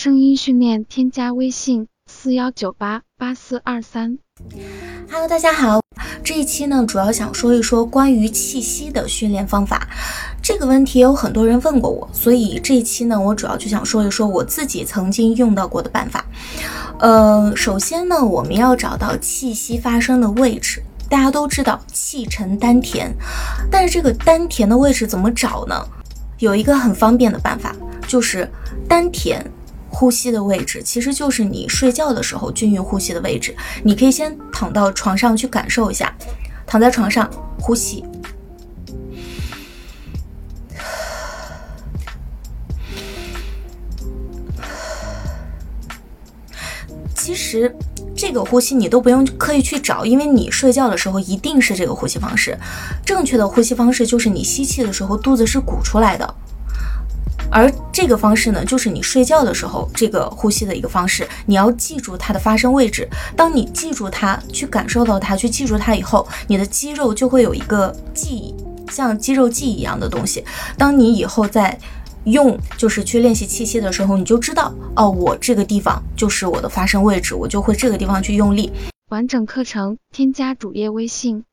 声音训练，添加微信四幺九八八四二三。Hello，大家好，这一期呢，主要想说一说关于气息的训练方法。这个问题有很多人问过我，所以这一期呢，我主要就想说一说我自己曾经用到过的办法。呃，首先呢，我们要找到气息发生的位置。大家都知道气沉丹田，但是这个丹田的位置怎么找呢？有一个很方便的办法，就是丹田呼吸的位置，其实就是你睡觉的时候均匀呼吸的位置。你可以先躺到床上去感受一下，躺在床上呼吸。其实这个呼吸你都不用刻意去找，因为你睡觉的时候一定是这个呼吸方式。正确的呼吸方式就是你吸气的时候肚子是鼓出来的，而这个方式呢，就是你睡觉的时候这个呼吸的一个方式。你要记住它的发生位置。当你记住它，去感受到它，去记住它以后，你的肌肉就会有一个记忆，像肌肉记忆一样的东西。当你以后在用就是去练习气息的时候，你就知道哦，我这个地方就是我的发声位置，我就会这个地方去用力。完整课程添加主页微信。